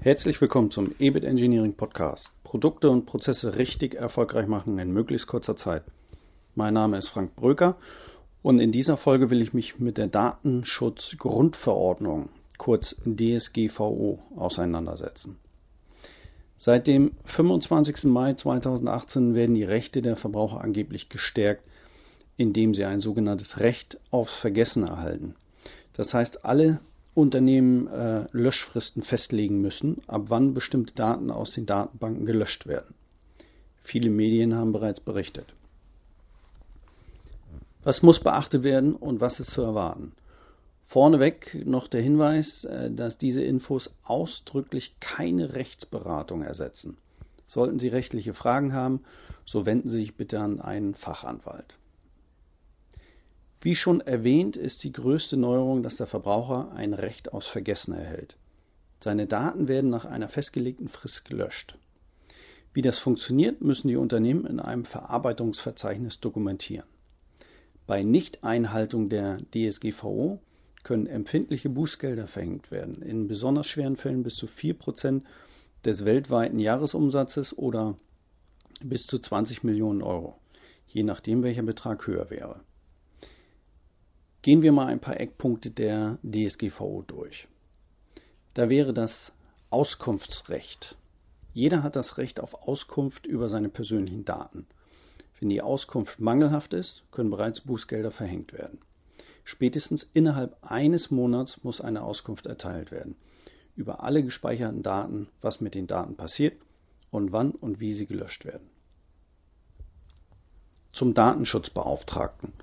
Herzlich willkommen zum EBIT Engineering Podcast. Produkte und Prozesse richtig erfolgreich machen in möglichst kurzer Zeit. Mein Name ist Frank Bröker und in dieser Folge will ich mich mit der Datenschutzgrundverordnung, kurz DSGVO, auseinandersetzen. Seit dem 25. Mai 2018 werden die Rechte der Verbraucher angeblich gestärkt, indem sie ein sogenanntes Recht aufs Vergessen erhalten. Das heißt, alle Unternehmen äh, Löschfristen festlegen müssen, ab wann bestimmte Daten aus den Datenbanken gelöscht werden. Viele Medien haben bereits berichtet. Was muss beachtet werden und was ist zu erwarten? Vorneweg noch der Hinweis, äh, dass diese Infos ausdrücklich keine Rechtsberatung ersetzen. Sollten Sie rechtliche Fragen haben, so wenden Sie sich bitte an einen Fachanwalt. Wie schon erwähnt, ist die größte Neuerung, dass der Verbraucher ein Recht aufs Vergessen erhält. Seine Daten werden nach einer festgelegten Frist gelöscht. Wie das funktioniert, müssen die Unternehmen in einem Verarbeitungsverzeichnis dokumentieren. Bei Nichteinhaltung der DSGVO können empfindliche Bußgelder verhängt werden, in besonders schweren Fällen bis zu 4% des weltweiten Jahresumsatzes oder bis zu 20 Millionen Euro, je nachdem welcher Betrag höher wäre. Gehen wir mal ein paar Eckpunkte der DSGVO durch. Da wäre das Auskunftsrecht. Jeder hat das Recht auf Auskunft über seine persönlichen Daten. Wenn die Auskunft mangelhaft ist, können bereits Bußgelder verhängt werden. Spätestens innerhalb eines Monats muss eine Auskunft erteilt werden über alle gespeicherten Daten, was mit den Daten passiert und wann und wie sie gelöscht werden. Zum Datenschutzbeauftragten.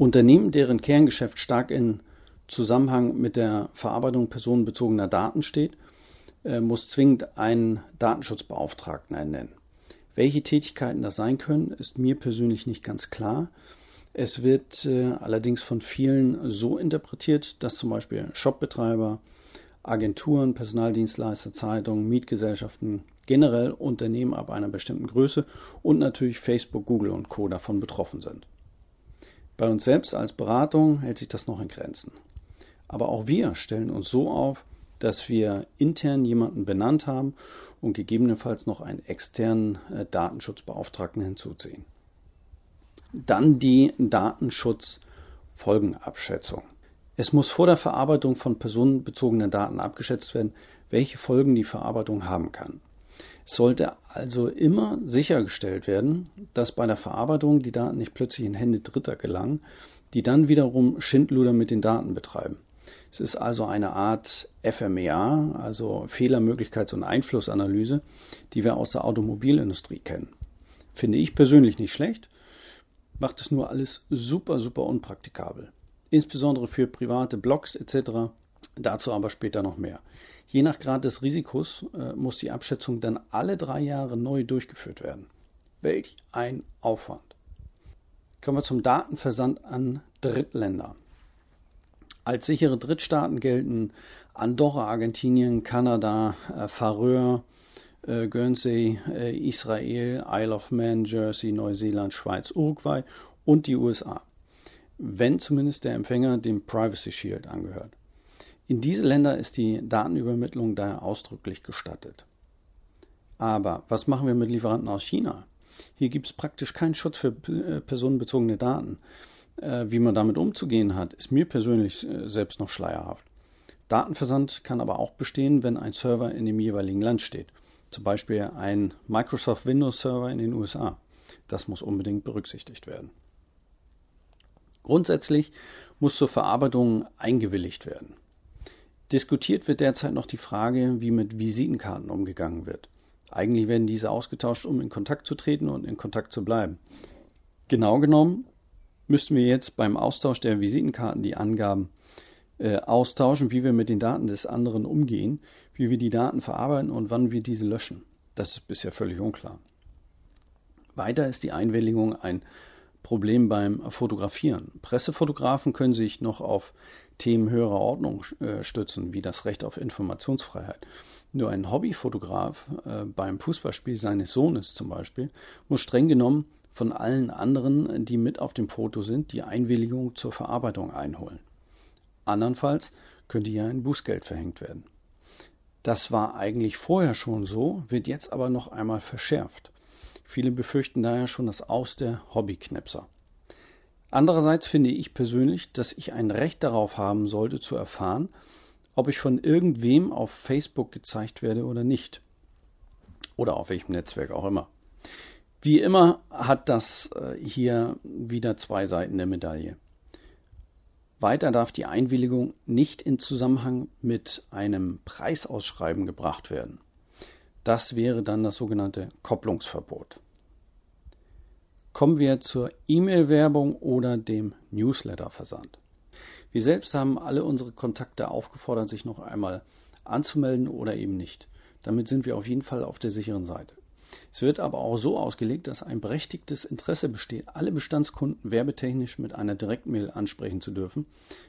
Unternehmen, deren Kerngeschäft stark in Zusammenhang mit der Verarbeitung personenbezogener Daten steht, äh, muss zwingend einen Datenschutzbeauftragten ernennen. Welche Tätigkeiten das sein können, ist mir persönlich nicht ganz klar. Es wird äh, allerdings von vielen so interpretiert, dass zum Beispiel Shopbetreiber, Agenturen, Personaldienstleister, Zeitungen, Mietgesellschaften, generell Unternehmen ab einer bestimmten Größe und natürlich Facebook, Google und Co. davon betroffen sind. Bei uns selbst als Beratung hält sich das noch in Grenzen. Aber auch wir stellen uns so auf, dass wir intern jemanden benannt haben und gegebenenfalls noch einen externen äh, Datenschutzbeauftragten hinzuziehen. Dann die Datenschutzfolgenabschätzung. Es muss vor der Verarbeitung von personenbezogenen Daten abgeschätzt werden, welche Folgen die Verarbeitung haben kann. Sollte also immer sichergestellt werden, dass bei der Verarbeitung die Daten nicht plötzlich in Hände Dritter gelangen, die dann wiederum Schindluder mit den Daten betreiben. Es ist also eine Art FMEA, also Fehlermöglichkeits- und Einflussanalyse, die wir aus der Automobilindustrie kennen. Finde ich persönlich nicht schlecht, macht es nur alles super, super unpraktikabel. Insbesondere für private Blogs etc. Dazu aber später noch mehr. Je nach Grad des Risikos äh, muss die Abschätzung dann alle drei Jahre neu durchgeführt werden. Welch ein Aufwand. Kommen wir zum Datenversand an Drittländer. Als sichere Drittstaaten gelten Andorra, Argentinien, Kanada, äh, Färöer, äh, Guernsey, äh, Israel, Isle of Man, Jersey, Neuseeland, Schweiz, Uruguay und die USA, wenn zumindest der Empfänger dem Privacy Shield angehört. In diese Länder ist die Datenübermittlung daher ausdrücklich gestattet. Aber was machen wir mit Lieferanten aus China? Hier gibt es praktisch keinen Schutz für äh, personenbezogene Daten. Äh, wie man damit umzugehen hat, ist mir persönlich äh, selbst noch schleierhaft. Datenversand kann aber auch bestehen, wenn ein Server in dem jeweiligen Land steht. Zum Beispiel ein Microsoft Windows Server in den USA. Das muss unbedingt berücksichtigt werden. Grundsätzlich muss zur Verarbeitung eingewilligt werden. Diskutiert wird derzeit noch die Frage, wie mit Visitenkarten umgegangen wird. Eigentlich werden diese ausgetauscht, um in Kontakt zu treten und in Kontakt zu bleiben. Genau genommen müssten wir jetzt beim Austausch der Visitenkarten die Angaben äh, austauschen, wie wir mit den Daten des anderen umgehen, wie wir die Daten verarbeiten und wann wir diese löschen. Das ist bisher völlig unklar. Weiter ist die Einwilligung ein Problem beim Fotografieren. Pressefotografen können sich noch auf Themen höherer Ordnung äh, stützen, wie das Recht auf Informationsfreiheit. Nur ein Hobbyfotograf äh, beim Fußballspiel seines Sohnes zum Beispiel muss streng genommen von allen anderen, die mit auf dem Foto sind, die Einwilligung zur Verarbeitung einholen. Andernfalls könnte hier ein Bußgeld verhängt werden. Das war eigentlich vorher schon so, wird jetzt aber noch einmal verschärft. Viele befürchten daher schon das Aus der Hobbyknipser. Andererseits finde ich persönlich, dass ich ein Recht darauf haben sollte zu erfahren, ob ich von irgendwem auf Facebook gezeigt werde oder nicht. Oder auf welchem Netzwerk auch immer. Wie immer hat das äh, hier wieder zwei Seiten der Medaille. Weiter darf die Einwilligung nicht in Zusammenhang mit einem Preisausschreiben gebracht werden. Das wäre dann das sogenannte Kopplungsverbot. Kommen wir zur E-Mail-Werbung oder dem Newsletter-Versand. Wir selbst haben alle unsere Kontakte aufgefordert, sich noch einmal anzumelden oder eben nicht. Damit sind wir auf jeden Fall auf der sicheren Seite. Es wird aber auch so ausgelegt, dass ein berechtigtes Interesse besteht, alle Bestandskunden werbetechnisch mit einer Direktmail ansprechen zu dürfen,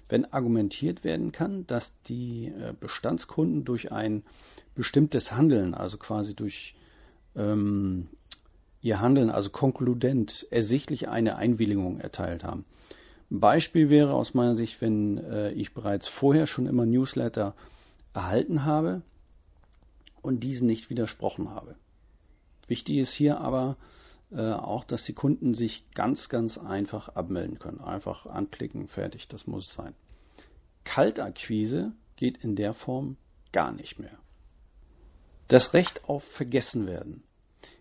wenn argumentiert werden kann, dass die äh, Bestandskunden durch ein bestimmtes Handeln, also quasi durch ähm, ihr Handeln, also konkludent, ersichtlich eine Einwilligung erteilt haben. Ein Beispiel wäre aus meiner Sicht, wenn äh, ich bereits vorher schon immer Newsletter erhalten habe und diesen nicht widersprochen habe. Wichtig ist hier aber äh, auch, dass die Kunden sich ganz, ganz einfach abmelden können. Einfach anklicken, fertig, das muss sein. Kaltakquise geht in der Form gar nicht mehr. Das Recht auf Vergessenwerden.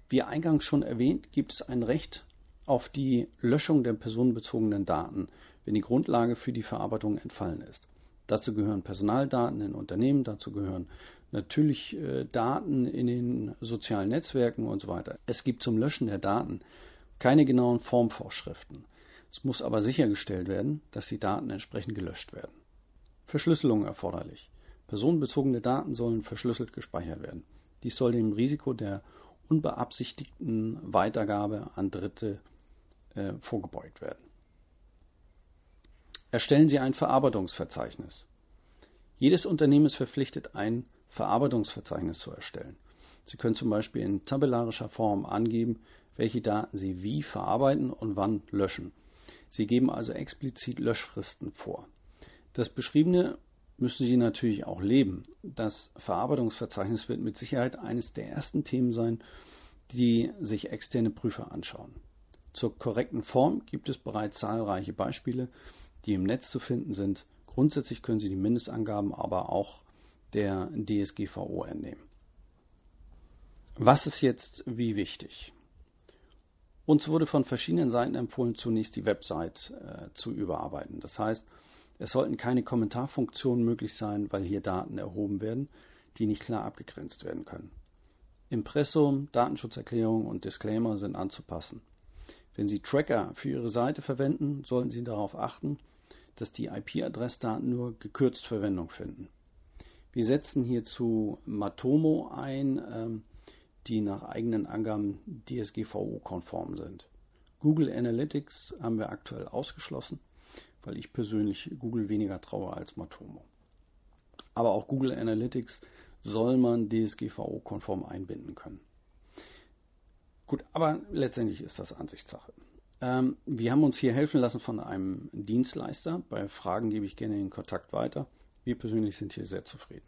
Wie eingangs schon erwähnt, gibt es ein Recht auf die Löschung der personenbezogenen Daten, wenn die Grundlage für die Verarbeitung entfallen ist. Dazu gehören Personaldaten in Unternehmen, dazu gehören natürlich äh, Daten in den sozialen Netzwerken und so weiter. Es gibt zum Löschen der Daten keine genauen Formvorschriften. Es muss aber sichergestellt werden, dass die Daten entsprechend gelöscht werden. Verschlüsselung erforderlich. Personenbezogene Daten sollen verschlüsselt gespeichert werden. Dies soll dem Risiko der unbeabsichtigten Weitergabe an Dritte äh, vorgebeugt werden. Erstellen Sie ein Verarbeitungsverzeichnis. Jedes Unternehmen ist verpflichtet, ein Verarbeitungsverzeichnis zu erstellen. Sie können zum Beispiel in tabellarischer Form angeben, welche Daten Sie wie verarbeiten und wann löschen. Sie geben also explizit Löschfristen vor. Das Beschriebene müssen Sie natürlich auch leben. Das Verarbeitungsverzeichnis wird mit Sicherheit eines der ersten Themen sein, die sich externe Prüfer anschauen. Zur korrekten Form gibt es bereits zahlreiche Beispiele, die im Netz zu finden sind. Grundsätzlich können Sie die Mindestangaben aber auch der DSGVO entnehmen. Was ist jetzt wie wichtig? Uns wurde von verschiedenen Seiten empfohlen, zunächst die Website äh, zu überarbeiten. Das heißt, es sollten keine Kommentarfunktionen möglich sein, weil hier Daten erhoben werden, die nicht klar abgegrenzt werden können. Impressum, Datenschutzerklärung und Disclaimer sind anzupassen. Wenn Sie Tracker für Ihre Seite verwenden, sollten Sie darauf achten, dass die IP-Adressdaten nur gekürzt Verwendung finden. Wir setzen hierzu Matomo ein, ähm, die nach eigenen Angaben DSGVO-konform sind. Google Analytics haben wir aktuell ausgeschlossen weil ich persönlich Google weniger traue als Matomo. Aber auch Google Analytics soll man DSGVO-konform einbinden können. Gut, aber letztendlich ist das Ansichtssache. Ähm, wir haben uns hier helfen lassen von einem Dienstleister. Bei Fragen gebe ich gerne den Kontakt weiter. Wir persönlich sind hier sehr zufrieden.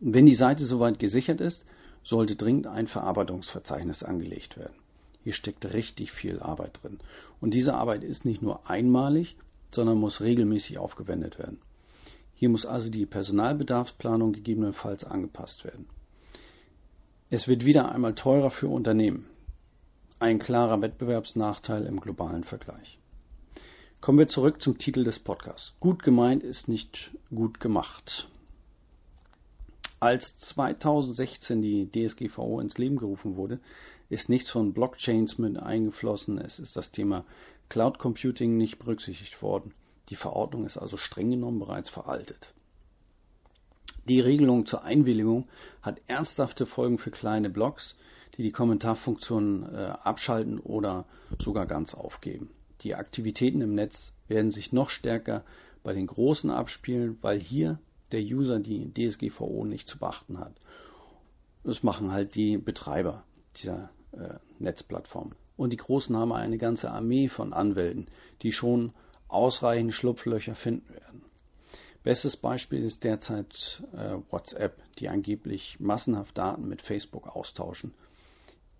Wenn die Seite soweit gesichert ist, sollte dringend ein Verarbeitungsverzeichnis angelegt werden. Hier steckt richtig viel Arbeit drin. Und diese Arbeit ist nicht nur einmalig, sondern muss regelmäßig aufgewendet werden. Hier muss also die Personalbedarfsplanung gegebenenfalls angepasst werden. Es wird wieder einmal teurer für Unternehmen. Ein klarer Wettbewerbsnachteil im globalen Vergleich. Kommen wir zurück zum Titel des Podcasts. Gut gemeint ist nicht gut gemacht. Als 2016 die DSGVO ins Leben gerufen wurde, ist nichts von Blockchains mit eingeflossen. Es ist das Thema Cloud Computing nicht berücksichtigt worden. Die Verordnung ist also streng genommen bereits veraltet. Die Regelung zur Einwilligung hat ernsthafte Folgen für kleine Blogs, die die Kommentarfunktion äh, abschalten oder sogar ganz aufgeben. Die Aktivitäten im Netz werden sich noch stärker bei den Großen abspielen, weil hier der User die DSGVO nicht zu beachten hat. Das machen halt die Betreiber dieser äh, Netzplattform. Und die Großen haben eine ganze Armee von Anwälten, die schon ausreichend Schlupflöcher finden werden. Bestes Beispiel ist derzeit äh, WhatsApp, die angeblich massenhaft Daten mit Facebook austauschen.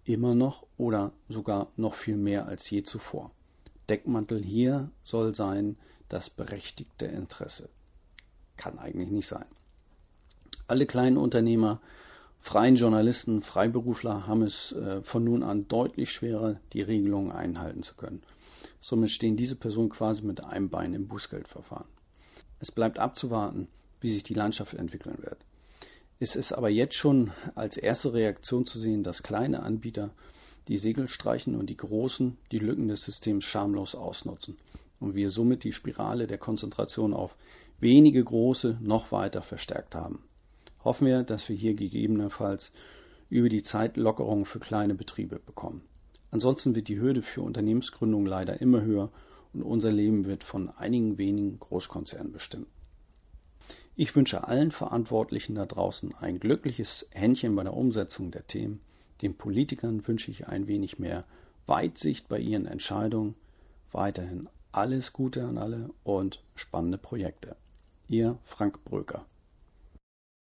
Immer noch oder sogar noch viel mehr als je zuvor. Deckmantel hier soll sein das berechtigte Interesse. Kann eigentlich nicht sein. Alle kleinen Unternehmer, freien Journalisten, Freiberufler haben es äh, von nun an deutlich schwerer, die Regelungen einhalten zu können. Somit stehen diese Personen quasi mit einem Bein im Bußgeldverfahren. Es bleibt abzuwarten, wie sich die Landschaft entwickeln wird. Es ist aber jetzt schon als erste Reaktion zu sehen, dass kleine Anbieter die Segel streichen und die großen die Lücken des Systems schamlos ausnutzen und wir somit die Spirale der Konzentration auf wenige große noch weiter verstärkt haben. Hoffen wir, dass wir hier gegebenenfalls über die Zeit Lockerungen für kleine Betriebe bekommen. Ansonsten wird die Hürde für Unternehmensgründung leider immer höher und unser Leben wird von einigen wenigen Großkonzernen bestimmt. Ich wünsche allen Verantwortlichen da draußen ein glückliches Händchen bei der Umsetzung der Themen. Den Politikern wünsche ich ein wenig mehr Weitsicht bei ihren Entscheidungen. Weiterhin alles Gute an alle und spannende Projekte. Ihr Frank Bröker.